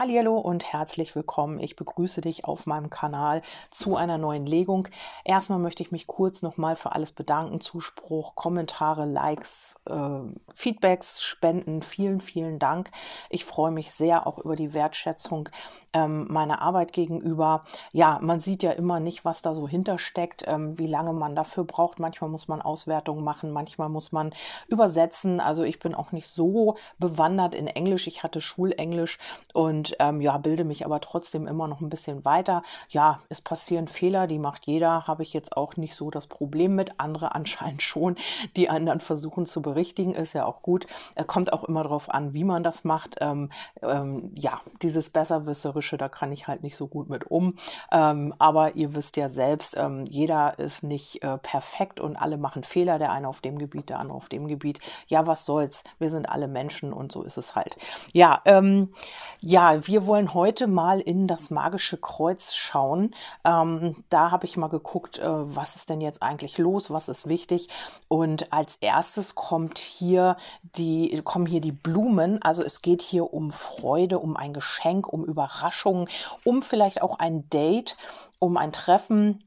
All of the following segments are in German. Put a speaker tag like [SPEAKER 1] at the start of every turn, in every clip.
[SPEAKER 1] Hallo und herzlich willkommen. Ich begrüße dich auf meinem Kanal zu einer neuen Legung. Erstmal möchte ich mich kurz nochmal für alles bedanken. Zuspruch, Kommentare, Likes, äh, Feedbacks, Spenden. Vielen, vielen Dank. Ich freue mich sehr auch über die Wertschätzung ähm, meiner Arbeit gegenüber. Ja, man sieht ja immer nicht, was da so hintersteckt, ähm, wie lange man dafür braucht. Manchmal muss man Auswertungen machen, manchmal muss man übersetzen. Also ich bin auch nicht so bewandert in Englisch. Ich hatte Schulenglisch und ähm, ja, bilde mich aber trotzdem immer noch ein bisschen weiter. Ja, es passieren Fehler, die macht jeder, habe ich jetzt auch nicht so das Problem mit. Andere anscheinend schon, die anderen versuchen zu berichtigen, ist ja auch gut. Es kommt auch immer darauf an, wie man das macht. Ähm, ähm, ja, dieses Besserwisserische, da kann ich halt nicht so gut mit um. Ähm, aber ihr wisst ja selbst, ähm, jeder ist nicht äh, perfekt und alle machen Fehler, der eine auf dem Gebiet, der andere auf dem Gebiet. Ja, was soll's? Wir sind alle Menschen und so ist es halt. Ja, ähm, ja, wir wollen heute mal in das magische Kreuz schauen. Ähm, da habe ich mal geguckt, äh, was ist denn jetzt eigentlich los, was ist wichtig. Und als erstes kommt hier die, kommen hier die Blumen. Also es geht hier um Freude, um ein Geschenk, um Überraschungen, um vielleicht auch ein Date, um ein Treffen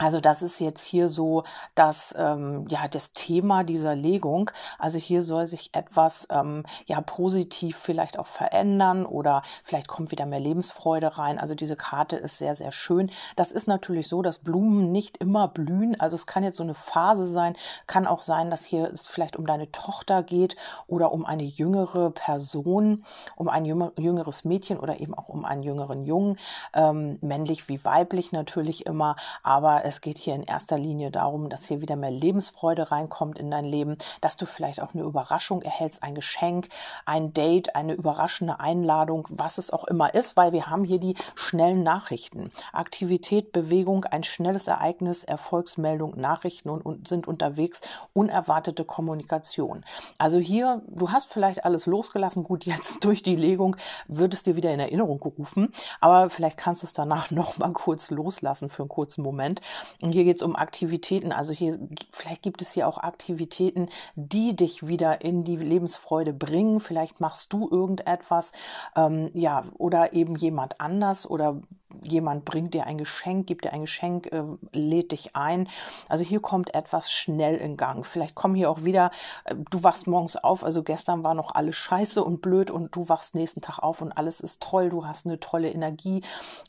[SPEAKER 1] also das ist jetzt hier so das, ähm, ja, das Thema dieser Legung. Also hier soll sich etwas ähm, ja positiv vielleicht auch verändern oder vielleicht kommt wieder mehr Lebensfreude rein. Also diese Karte ist sehr, sehr schön. Das ist natürlich so, dass Blumen nicht immer blühen. Also es kann jetzt so eine Phase sein, kann auch sein, dass hier es vielleicht um deine Tochter geht oder um eine jüngere Person, um ein jüngeres Mädchen oder eben auch um einen jüngeren Jungen, ähm, männlich wie weiblich natürlich immer. Aber es geht hier in erster Linie darum, dass hier wieder mehr Lebensfreude reinkommt in dein Leben, dass du vielleicht auch eine Überraschung erhältst, ein Geschenk, ein Date, eine überraschende Einladung, was es auch immer ist, weil wir haben hier die schnellen Nachrichten. Aktivität, Bewegung, ein schnelles Ereignis, Erfolgsmeldung, Nachrichten und, und sind unterwegs, unerwartete Kommunikation. Also hier, du hast vielleicht alles losgelassen, gut, jetzt durch die Legung wird es dir wieder in Erinnerung gerufen, aber vielleicht kannst du es danach noch mal kurz loslassen für einen kurzen Moment. Und hier geht es um Aktivitäten. Also hier, vielleicht gibt es hier auch Aktivitäten, die dich wieder in die Lebensfreude bringen. Vielleicht machst du irgendetwas, ähm, ja, oder eben jemand anders oder jemand bringt dir ein Geschenk, gibt dir ein Geschenk, äh, lädt dich ein. Also hier kommt etwas schnell in Gang. Vielleicht kommen hier auch wieder, äh, du wachst morgens auf, also gestern war noch alles scheiße und blöd und du wachst nächsten Tag auf und alles ist toll, du hast eine tolle Energie.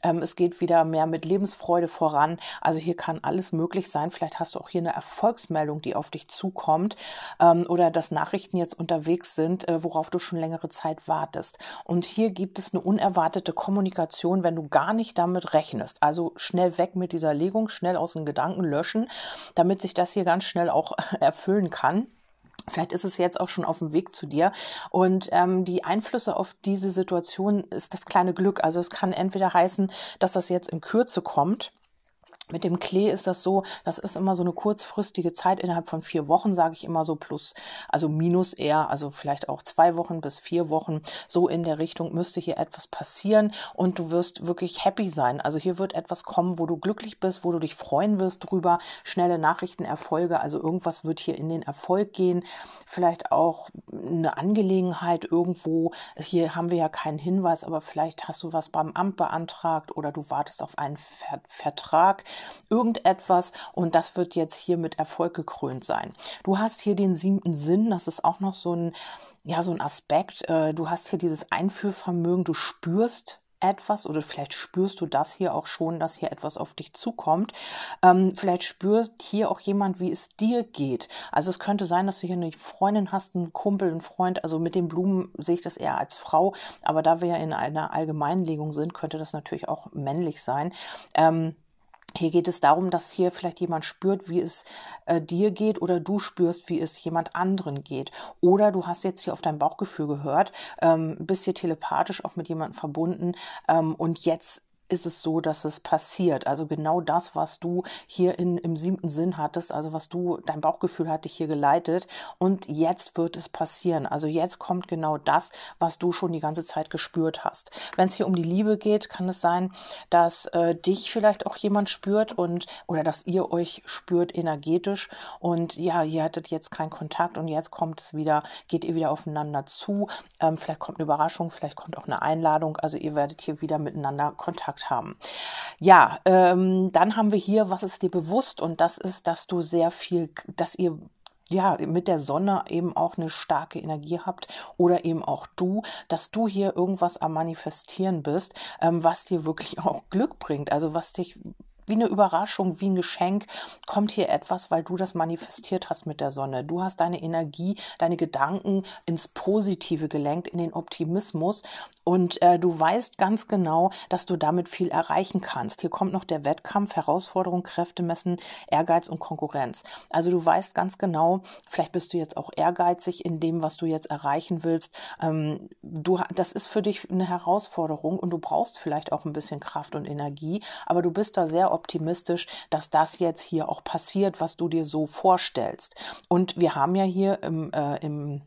[SPEAKER 1] Ähm, es geht wieder mehr mit Lebensfreude voran. Also hier kann alles möglich sein. Vielleicht hast du auch hier eine Erfolgsmeldung, die auf dich zukommt ähm, oder dass Nachrichten jetzt unterwegs sind, äh, worauf du schon längere Zeit wartest. Und hier gibt es eine unerwartete Kommunikation, wenn du gar nicht damit rechnest. Also schnell weg mit dieser Legung, schnell aus den Gedanken löschen, damit sich das hier ganz schnell auch erfüllen kann. Vielleicht ist es jetzt auch schon auf dem Weg zu dir. Und ähm, die Einflüsse auf diese Situation ist das kleine Glück. Also es kann entweder heißen, dass das jetzt in Kürze kommt mit dem Klee ist das so, das ist immer so eine kurzfristige Zeit innerhalb von vier Wochen, sage ich immer so plus, also minus eher, also vielleicht auch zwei Wochen bis vier Wochen, so in der Richtung müsste hier etwas passieren und du wirst wirklich happy sein. Also hier wird etwas kommen, wo du glücklich bist, wo du dich freuen wirst drüber, schnelle Nachrichten, Erfolge, also irgendwas wird hier in den Erfolg gehen, vielleicht auch eine Angelegenheit irgendwo, hier haben wir ja keinen Hinweis, aber vielleicht hast du was beim Amt beantragt oder du wartest auf einen Ver Vertrag, irgendetwas und das wird jetzt hier mit Erfolg gekrönt sein. Du hast hier den siebten Sinn, das ist auch noch so ein, ja, so ein Aspekt. Äh, du hast hier dieses Einfühlvermögen, du spürst etwas oder vielleicht spürst du das hier auch schon, dass hier etwas auf dich zukommt. Ähm, vielleicht spürst hier auch jemand, wie es dir geht. Also es könnte sein, dass du hier eine Freundin hast, einen Kumpel, einen Freund. Also mit den Blumen sehe ich das eher als Frau, aber da wir ja in einer Allgemeinlegung sind, könnte das natürlich auch männlich sein. Ähm, hier geht es darum, dass hier vielleicht jemand spürt, wie es äh, dir geht oder du spürst, wie es jemand anderen geht. Oder du hast jetzt hier auf dein Bauchgefühl gehört, ähm, bist hier telepathisch auch mit jemandem verbunden ähm, und jetzt ist es so, dass es passiert. Also genau das, was du hier in, im siebten Sinn hattest, also was du, dein Bauchgefühl hat dich hier geleitet und jetzt wird es passieren. Also jetzt kommt genau das, was du schon die ganze Zeit gespürt hast. Wenn es hier um die Liebe geht, kann es sein, dass äh, dich vielleicht auch jemand spürt und oder dass ihr euch spürt energetisch und ja, ihr hattet jetzt keinen Kontakt und jetzt kommt es wieder, geht ihr wieder aufeinander zu. Ähm, vielleicht kommt eine Überraschung, vielleicht kommt auch eine Einladung. Also ihr werdet hier wieder miteinander Kontakt haben. Ja, ähm, dann haben wir hier, was ist dir bewusst? Und das ist, dass du sehr viel, dass ihr ja, mit der Sonne eben auch eine starke Energie habt oder eben auch du, dass du hier irgendwas am Manifestieren bist, ähm, was dir wirklich auch Glück bringt, also was dich wie eine Überraschung, wie ein Geschenk kommt hier etwas, weil du das manifestiert hast mit der Sonne. Du hast deine Energie, deine Gedanken ins Positive gelenkt, in den Optimismus und äh, du weißt ganz genau, dass du damit viel erreichen kannst. Hier kommt noch der Wettkampf, Herausforderung, Kräfte messen, Ehrgeiz und Konkurrenz. Also du weißt ganz genau, vielleicht bist du jetzt auch ehrgeizig in dem, was du jetzt erreichen willst. Ähm, du, das ist für dich eine Herausforderung und du brauchst vielleicht auch ein bisschen Kraft und Energie, aber du bist da sehr optimistisch, dass das jetzt hier auch passiert, was du dir so vorstellst. Und wir haben ja hier im, äh, im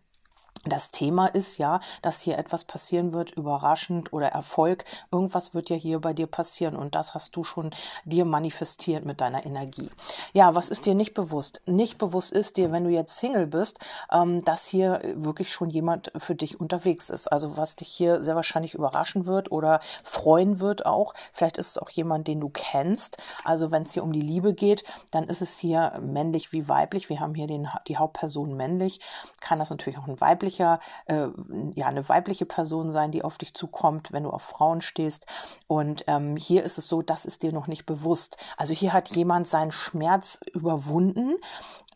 [SPEAKER 1] das Thema ist ja, dass hier etwas passieren wird, überraschend oder Erfolg. Irgendwas wird ja hier bei dir passieren und das hast du schon dir manifestiert mit deiner Energie. Ja, was ist dir nicht bewusst? Nicht bewusst ist dir, wenn du jetzt Single bist, ähm, dass hier wirklich schon jemand für dich unterwegs ist. Also was dich hier sehr wahrscheinlich überraschen wird oder freuen wird auch. Vielleicht ist es auch jemand, den du kennst. Also wenn es hier um die Liebe geht, dann ist es hier männlich wie weiblich. Wir haben hier den, die Hauptperson männlich. Kann das natürlich auch ein weiblich weiblicher, äh, ja, eine weibliche Person sein, die auf dich zukommt, wenn du auf Frauen stehst. Und ähm, hier ist es so, das ist dir noch nicht bewusst. Also hier hat jemand seinen Schmerz überwunden,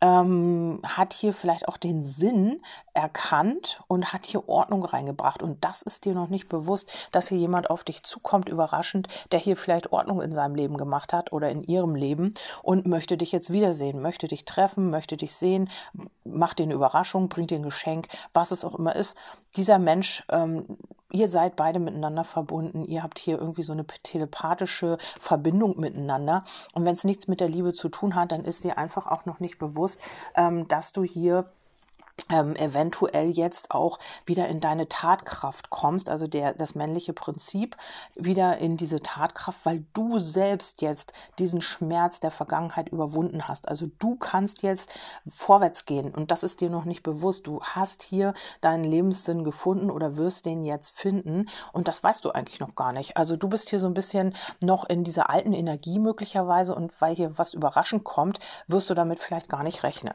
[SPEAKER 1] ähm, hat hier vielleicht auch den Sinn erkannt und hat hier Ordnung reingebracht. Und das ist dir noch nicht bewusst, dass hier jemand auf dich zukommt, überraschend, der hier vielleicht Ordnung in seinem Leben gemacht hat oder in ihrem Leben und möchte dich jetzt wiedersehen, möchte dich treffen, möchte dich sehen, macht dir eine Überraschung, bringt dir ein Geschenk, was es auch immer ist. Dieser Mensch ähm, ihr seid beide miteinander verbunden, ihr habt hier irgendwie so eine telepathische Verbindung miteinander. Und wenn es nichts mit der Liebe zu tun hat, dann ist dir einfach auch noch nicht bewusst, ähm, dass du hier ähm, eventuell jetzt auch wieder in deine Tatkraft kommst, also der, das männliche Prinzip wieder in diese Tatkraft, weil du selbst jetzt diesen Schmerz der Vergangenheit überwunden hast. Also du kannst jetzt vorwärts gehen und das ist dir noch nicht bewusst. Du hast hier deinen Lebenssinn gefunden oder wirst den jetzt finden und das weißt du eigentlich noch gar nicht. Also du bist hier so ein bisschen noch in dieser alten Energie möglicherweise und weil hier was überraschend kommt, wirst du damit vielleicht gar nicht rechnen.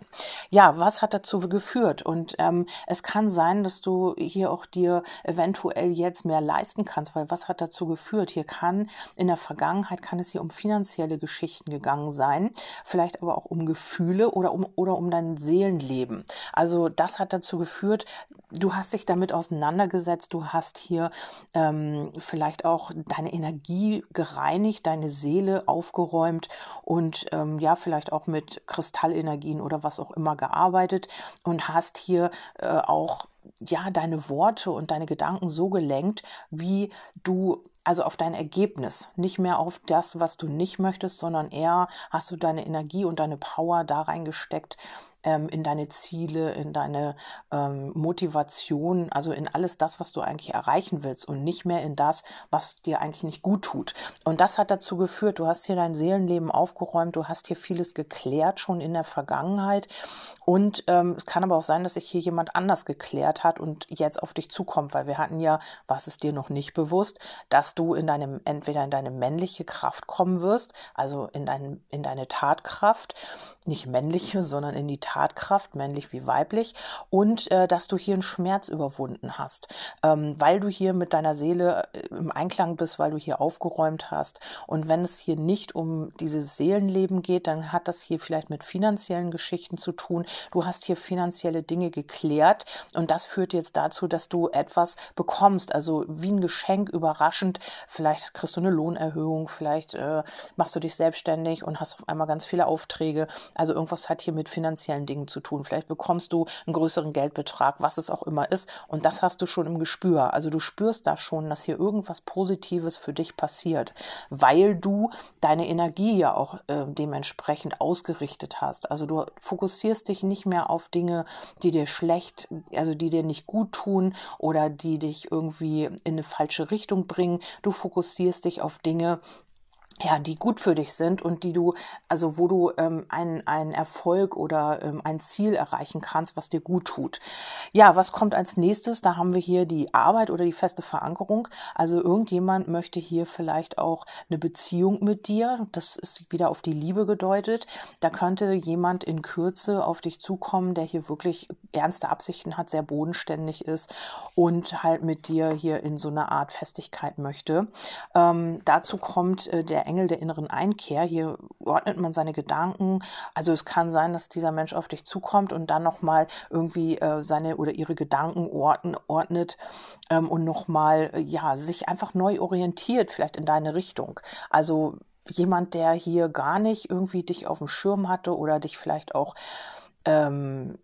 [SPEAKER 1] Ja, was hat dazu geführt? Wird. Und ähm, es kann sein, dass du hier auch dir eventuell jetzt mehr leisten kannst, weil was hat dazu geführt? Hier kann in der Vergangenheit kann es hier um finanzielle Geschichten gegangen sein, vielleicht aber auch um Gefühle oder um oder um dein Seelenleben. Also das hat dazu geführt, du hast dich damit auseinandergesetzt, du hast hier ähm, vielleicht auch deine Energie gereinigt, deine Seele aufgeräumt und ähm, ja, vielleicht auch mit Kristallenergien oder was auch immer gearbeitet und hast hier äh, auch ja deine Worte und deine Gedanken so gelenkt, wie du also auf dein Ergebnis, nicht mehr auf das, was du nicht möchtest, sondern eher hast du deine Energie und deine Power da reingesteckt, ähm, in deine Ziele, in deine ähm, Motivation, also in alles das, was du eigentlich erreichen willst und nicht mehr in das, was dir eigentlich nicht gut tut. Und das hat dazu geführt, du hast hier dein Seelenleben aufgeräumt, du hast hier vieles geklärt schon in der Vergangenheit und ähm, es kann aber auch sein, dass sich hier jemand anders geklärt hat und jetzt auf dich zukommt, weil wir hatten ja, was ist dir noch nicht bewusst, dass du in deinem, entweder in deine männliche Kraft kommen wirst, also in, dein, in deine Tatkraft, nicht männliche, sondern in die Tatkraft, männlich wie weiblich, und äh, dass du hier einen Schmerz überwunden hast, ähm, weil du hier mit deiner Seele äh, im Einklang bist, weil du hier aufgeräumt hast. Und wenn es hier nicht um dieses Seelenleben geht, dann hat das hier vielleicht mit finanziellen Geschichten zu tun. Du hast hier finanzielle Dinge geklärt und das führt jetzt dazu, dass du etwas bekommst, also wie ein Geschenk überraschend. Vielleicht kriegst du eine Lohnerhöhung, vielleicht äh, machst du dich selbstständig und hast auf einmal ganz viele Aufträge Also irgendwas hat hier mit finanziellen Dingen zu tun. Vielleicht bekommst du einen größeren Geldbetrag, was es auch immer ist. Und das hast du schon im Gespür. Also du spürst da schon, dass hier irgendwas Positives für dich passiert, weil du deine Energie ja auch äh, dementsprechend ausgerichtet hast. Also du fokussierst dich nicht mehr auf Dinge, die dir schlecht, also die dir nicht gut tun oder die dich irgendwie in eine falsche Richtung bringen. Du fokussierst dich auf Dinge, ja, die gut für dich sind und die du, also wo du ähm, einen, einen Erfolg oder ähm, ein Ziel erreichen kannst, was dir gut tut. Ja, was kommt als nächstes? Da haben wir hier die Arbeit oder die feste Verankerung. Also irgendjemand möchte hier vielleicht auch eine Beziehung mit dir. Das ist wieder auf die Liebe gedeutet. Da könnte jemand in Kürze auf dich zukommen, der hier wirklich ernste Absichten hat, sehr bodenständig ist und halt mit dir hier in so eine Art Festigkeit möchte. Ähm, dazu kommt äh, der Engel der inneren Einkehr. Hier ordnet man seine Gedanken. Also es kann sein, dass dieser Mensch auf dich zukommt und dann nochmal irgendwie äh, seine oder ihre Gedanken ordnen, ordnet ähm, und nochmal, äh, ja, sich einfach neu orientiert, vielleicht in deine Richtung. Also jemand, der hier gar nicht irgendwie dich auf dem Schirm hatte oder dich vielleicht auch ähm,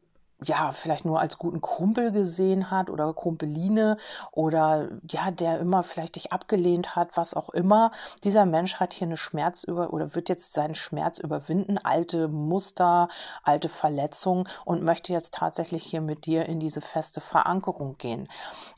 [SPEAKER 1] ja, vielleicht nur als guten Kumpel gesehen hat oder Kumpeline oder ja, der immer vielleicht dich abgelehnt hat, was auch immer. Dieser Mensch hat hier eine Schmerz über oder wird jetzt seinen Schmerz überwinden, alte Muster, alte Verletzungen und möchte jetzt tatsächlich hier mit dir in diese feste Verankerung gehen.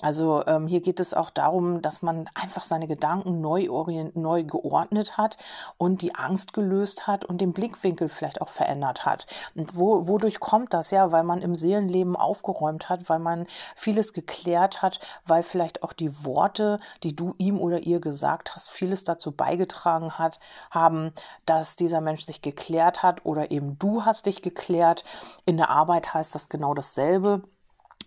[SPEAKER 1] Also ähm, hier geht es auch darum, dass man einfach seine Gedanken neu, orient, neu geordnet hat und die Angst gelöst hat und den Blickwinkel vielleicht auch verändert hat. Und wo, wodurch kommt das? Ja, weil man im im Seelenleben aufgeräumt hat, weil man vieles geklärt hat, weil vielleicht auch die Worte, die du ihm oder ihr gesagt hast, vieles dazu beigetragen hat, haben, dass dieser Mensch sich geklärt hat oder eben du hast dich geklärt. In der Arbeit heißt das genau dasselbe.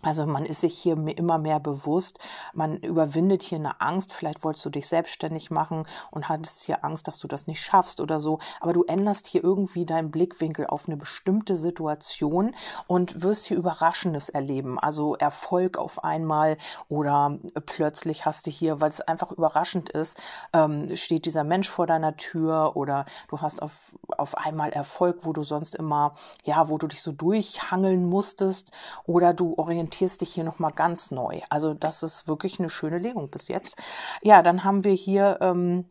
[SPEAKER 1] Also man ist sich hier immer mehr bewusst, man überwindet hier eine Angst, vielleicht wolltest du dich selbstständig machen und hattest hier Angst, dass du das nicht schaffst oder so, aber du änderst hier irgendwie deinen Blickwinkel auf eine bestimmte Situation und wirst hier Überraschendes erleben, also Erfolg auf einmal oder plötzlich hast du hier, weil es einfach überraschend ist, ähm, steht dieser Mensch vor deiner Tür oder du hast auf, auf einmal Erfolg, wo du sonst immer, ja, wo du dich so durchhangeln musstest oder du orientierst orientierst dich hier nochmal ganz neu. Also das ist wirklich eine schöne Legung bis jetzt. Ja, dann haben wir hier ähm,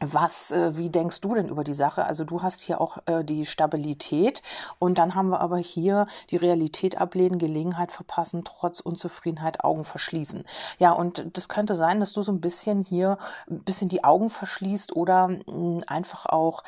[SPEAKER 1] was, äh, wie denkst du denn über die Sache? Also du hast hier auch äh, die Stabilität und dann haben wir aber hier die Realität ablehnen, Gelegenheit verpassen, trotz Unzufriedenheit Augen verschließen. Ja, und das könnte sein, dass du so ein bisschen hier ein bisschen die Augen verschließt oder mh, hm, einfach auch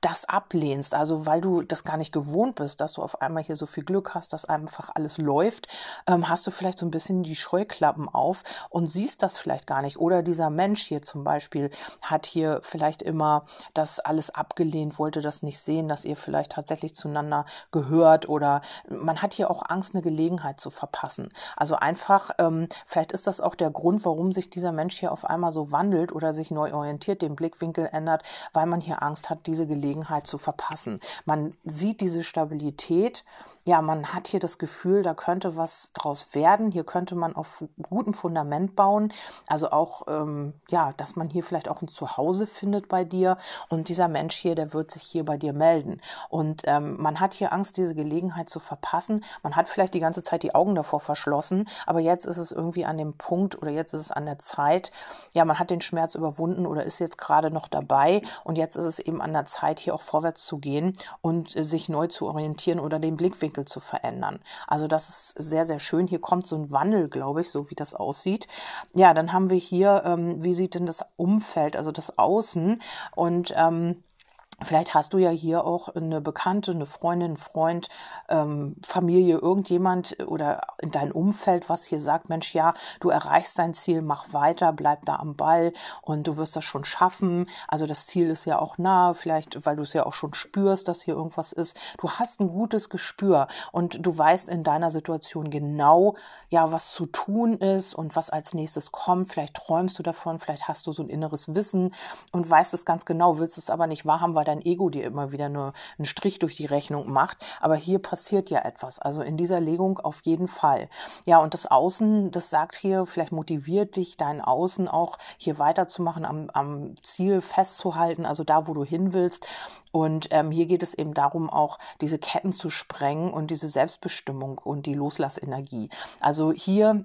[SPEAKER 1] das ablehnst, also weil du das gar nicht gewohnt bist, dass du auf einmal hier so viel Glück hast, dass einfach alles läuft, ähm, hast du vielleicht so ein bisschen die Scheuklappen auf und siehst das vielleicht gar nicht. Oder dieser Mensch hier zum Beispiel hat hier vielleicht immer das alles abgelehnt, wollte das nicht sehen, dass ihr vielleicht tatsächlich zueinander gehört oder man hat hier auch Angst, eine Gelegenheit zu verpassen. Also einfach, ähm, vielleicht ist das auch der Grund, warum sich dieser Mensch hier auf einmal so wandelt oder sich neu orientiert, den Blickwinkel ändert, weil man hier Angst hat, diese Gelegenheit zu verpassen. Man sieht diese Stabilität ja, man hat hier das Gefühl, da könnte was draus werden. Hier könnte man auf gutem Fundament bauen. Also auch, ähm, ja, dass man hier vielleicht auch ein Zuhause findet bei dir. Und dieser Mensch hier, der wird sich hier bei dir melden. Und ähm, man hat hier Angst, diese Gelegenheit zu verpassen. Man hat vielleicht die ganze Zeit die Augen davor verschlossen. Aber jetzt ist es irgendwie an dem Punkt oder jetzt ist es an der Zeit. Ja, man hat den Schmerz überwunden oder ist jetzt gerade noch dabei. Und jetzt ist es eben an der Zeit, hier auch vorwärts zu gehen und äh, sich neu zu orientieren oder den Blickwinkel Blickwinkel zu verändern. Also das ist sehr, sehr schön. Hier kommt so ein Wandel, glaube ich, so wie das aussieht. Ja, dann haben wir hier, ähm, wie sieht denn das Umfeld, also das Außen und ähm, Vielleicht hast du ja hier auch eine Bekannte, eine Freundin, Freund, ähm, Familie, irgendjemand oder in deinem Umfeld, was hier sagt, Mensch, ja, du erreichst dein Ziel, mach weiter, bleib da am Ball und du wirst das schon schaffen. Also das Ziel ist ja auch nah, vielleicht, weil du es ja auch schon spürst, dass hier irgendwas ist. Du hast ein gutes Gespür und du weißt in deiner Situation genau, ja, was zu tun ist und was als nächstes kommt. Vielleicht träumst du davon, vielleicht hast du so ein inneres Wissen und weißt es ganz genau, willst es aber nicht wahrhaben, weil dein Ego dir immer wieder nur einen Strich durch die Rechnung macht. Aber hier passiert ja etwas. Also in dieser Legung auf jeden Fall. Ja, und das Außen, das sagt hier, vielleicht motiviert dich dein Außen auch hier weiterzumachen, am, am Ziel festzuhalten, also da, wo du hin willst. Und ähm, hier geht es eben darum, auch diese Ketten zu sprengen und diese Selbstbestimmung und die Loslassenergie. Also hier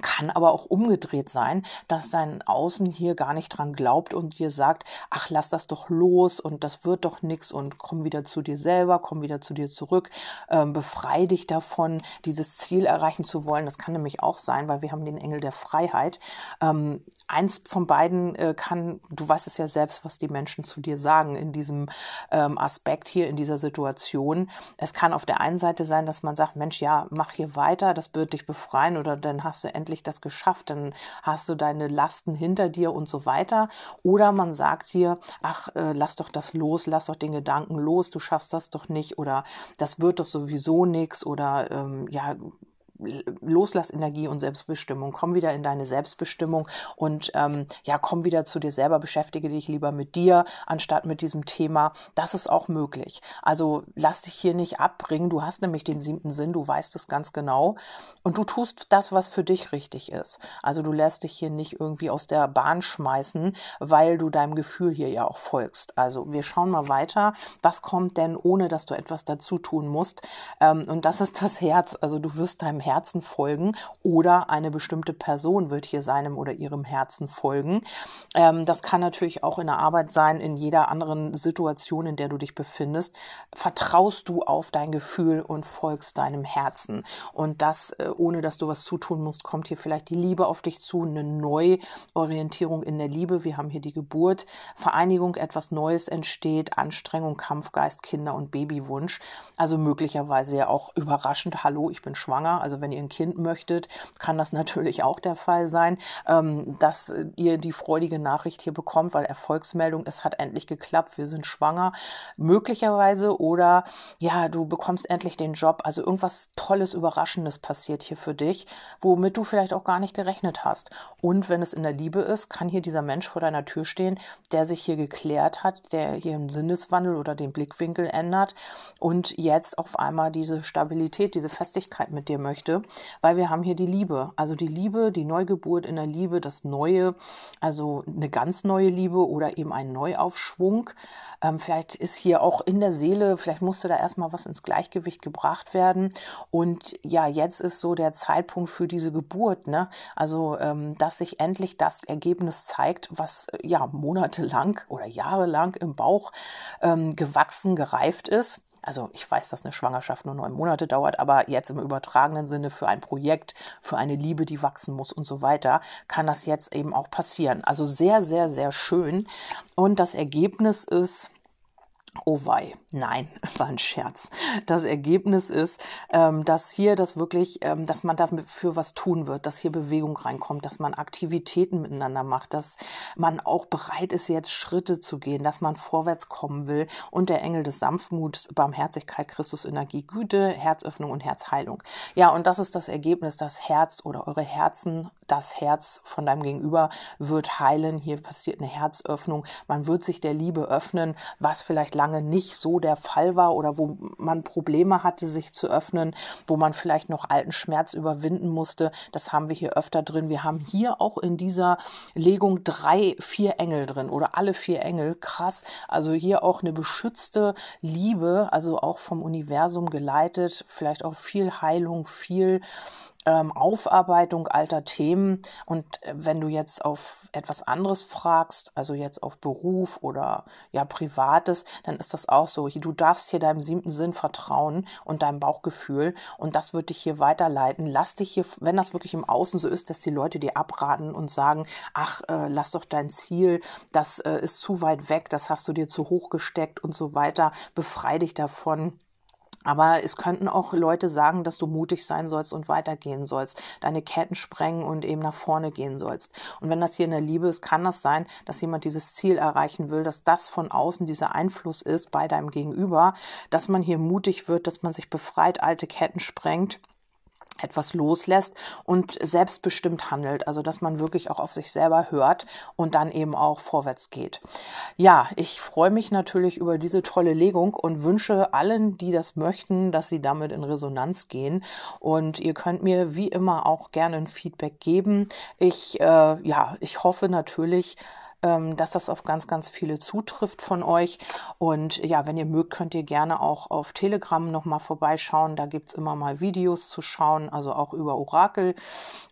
[SPEAKER 1] kann aber auch umgedreht sein, dass dein Außen hier gar nicht dran glaubt und dir sagt, ach, lass das doch los und das wird doch nix und komm wieder zu dir selber, komm wieder zu dir zurück, ähm, befrei dich davon, dieses Ziel erreichen zu wollen. Das kann nämlich auch sein, weil wir haben den Engel der Freiheit. Ähm, eins von beiden äh, kann, du weißt es ja selbst, was die Menschen zu dir sagen in diesem ähm, Aspekt hier, in dieser Situation. Es kann auf der einen Seite sein, dass man sagt, Mensch, ja, mach hier weiter, das wird dich befreien oder dann hast du endlich das geschafft, dann hast du deine Lasten hinter dir und so weiter. Oder man sagt dir, ach, äh, lass doch das los, lass doch den Gedanken los, du schaffst das doch nicht oder das wird doch sowieso nichts oder ähm, ja, Loslassenergie und Selbstbestimmung. Komm wieder in deine Selbstbestimmung und ähm, ja, komm wieder zu dir selber, beschäftige dich lieber mit dir, anstatt mit diesem Thema. Das ist auch möglich. Also lass dich hier nicht abbringen. Du hast nämlich den siebten Sinn, du weißt es ganz genau. Und du tust das, was für dich richtig ist. Also du lässt dich hier nicht irgendwie aus der Bahn schmeißen, weil du deinem Gefühl hier ja auch folgst. Also wir schauen mal weiter. Was kommt denn, ohne dass du etwas dazu tun musst? Ähm, und das ist das Herz. Also du wirst deinem Herz Herzen folgen oder eine bestimmte Person wird hier seinem oder ihrem Herzen folgen. Ähm, das kann natürlich auch in der Arbeit sein, in jeder anderen Situation, in der du dich befindest. Vertraust du auf dein Gefühl und folgst deinem Herzen. Und das, äh, ohne dass du was zutun musst, kommt hier vielleicht die Liebe auf dich zu, eine Neuorientierung in der Liebe. Wir haben hier die Geburt, Vereinigung, etwas Neues entsteht, Anstrengung, Kampfgeist, Kinder- und Babywunsch. Also möglicherweise ja auch überraschend, hallo, ich bin schwanger. Also wenn ihr ein Kind möchtet, kann das natürlich auch der Fall sein, ähm, dass ihr die freudige Nachricht hier bekommt, weil Erfolgsmeldung, es hat endlich geklappt, wir sind schwanger, möglicherweise oder ja, du bekommst endlich den Job, also irgendwas Tolles, Überraschendes passiert hier für dich, womit du vielleicht auch gar nicht gerechnet hast. Und wenn es in der Liebe ist, kann hier dieser Mensch vor deiner Tür stehen, der sich hier geklärt hat, der hier einen Sinneswandel oder den Blickwinkel ändert und jetzt auf einmal diese Stabilität, diese Festigkeit mit dir möchte möchte, weil wir haben hier die Liebe. Also die Liebe, die Neugeburt in der Liebe, das Neue, also eine ganz neue Liebe oder eben ein Neuaufschwung. Ähm, vielleicht ist hier auch in der Seele, vielleicht musste da erstmal was ins Gleichgewicht gebracht werden. Und ja, jetzt ist so der Zeitpunkt für diese Geburt, ne? Also, ähm, dass sich endlich das Ergebnis zeigt, was ja monatelang oder jahrelang im Bauch ähm, gewachsen, gereift ist also ich weiß, dass eine Schwangerschaft nur neun Monate dauert, aber jetzt im übertragenen Sinne für ein Projekt, für eine Liebe, die wachsen muss und so weiter, kann das jetzt eben auch passieren. Also sehr, sehr, sehr schön. Und das Ergebnis ist, Oh wei, nein, war ein Scherz. Das Ergebnis ist, ähm, dass hier das wirklich, ähm, dass man dafür was tun wird, dass hier Bewegung reinkommt, dass man Aktivitäten miteinander macht, dass man auch bereit ist, jetzt Schritte zu gehen, dass man vorwärts kommen will und der Engel des Sanftmuts, Barmherzigkeit, Christus, Energie, Güte, Herzöffnung und Herzheilung. Ja, und das ist das Ergebnis, das Herz oder eure Herzen, das Herz von deinem Gegenüber wird heilen. Hier passiert eine Herzöffnung. Man wird sich der Liebe öffnen, was vielleicht lange nicht so der Fall war oder wo man Probleme hatte, sich zu öffnen, wo man vielleicht noch alten Schmerz überwinden musste. Das haben wir hier öfter drin. Wir haben hier auch in dieser Legung drei, vier Engel drin oder alle vier Engel. Krass. Also hier auch eine beschützte Liebe, also auch vom Universum geleitet. Vielleicht auch viel Heilung, viel ähm, Aufarbeitung alter Themen. Und äh, wenn du jetzt auf etwas anderes fragst, also jetzt auf Beruf oder ja Privates, dann ist das auch so. Du darfst hier deinem siebten Sinn vertrauen und deinem Bauchgefühl und das wird dich hier weiterleiten. Lass dich hier, wenn das wirklich im Außen so ist, dass die Leute dir abraten und sagen, ach, äh, lass doch dein Ziel, das äh, ist zu weit weg, das hast du dir zu hoch gesteckt und so weiter, befrei dich davon aber es könnten auch Leute sagen, dass du mutig sein sollst und weitergehen sollst, deine Ketten sprengen und eben nach vorne gehen sollst. Und wenn das hier in der Liebe ist, kann das sein, dass jemand dieses Ziel erreichen will, dass das von außen dieser Einfluss ist bei deinem Gegenüber, dass man hier mutig wird, dass man sich befreit, alte Ketten sprengt etwas loslässt und selbstbestimmt handelt. Also, dass man wirklich auch auf sich selber hört und dann eben auch vorwärts geht. Ja, ich freue mich natürlich über diese tolle Legung und wünsche allen, die das möchten, dass sie damit in Resonanz gehen. Und ihr könnt mir wie immer auch gerne ein Feedback geben. Ich, äh, ja, ich hoffe natürlich, ähm, dass das auf ganz, ganz viele zutrifft von euch. Und ja, wenn ihr mögt, könnt ihr gerne auch auf Telegram nochmal vorbeischauen. Da gibt's immer mal Videos zu schauen, also auch über Orakel.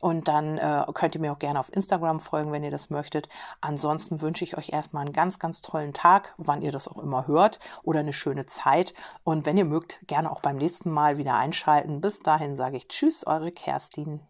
[SPEAKER 1] Und dann äh, könnt ihr mir auch gerne auf Instagram folgen, wenn ihr das möchtet. Ansonsten wünsche ich euch erstmal einen ganz, ganz tollen Tag, wann ihr das auch immer hört, oder eine schöne Zeit. Und wenn ihr mögt, gerne auch beim nächsten Mal wieder einschalten. Bis dahin sage ich Tschüss, eure Kerstin.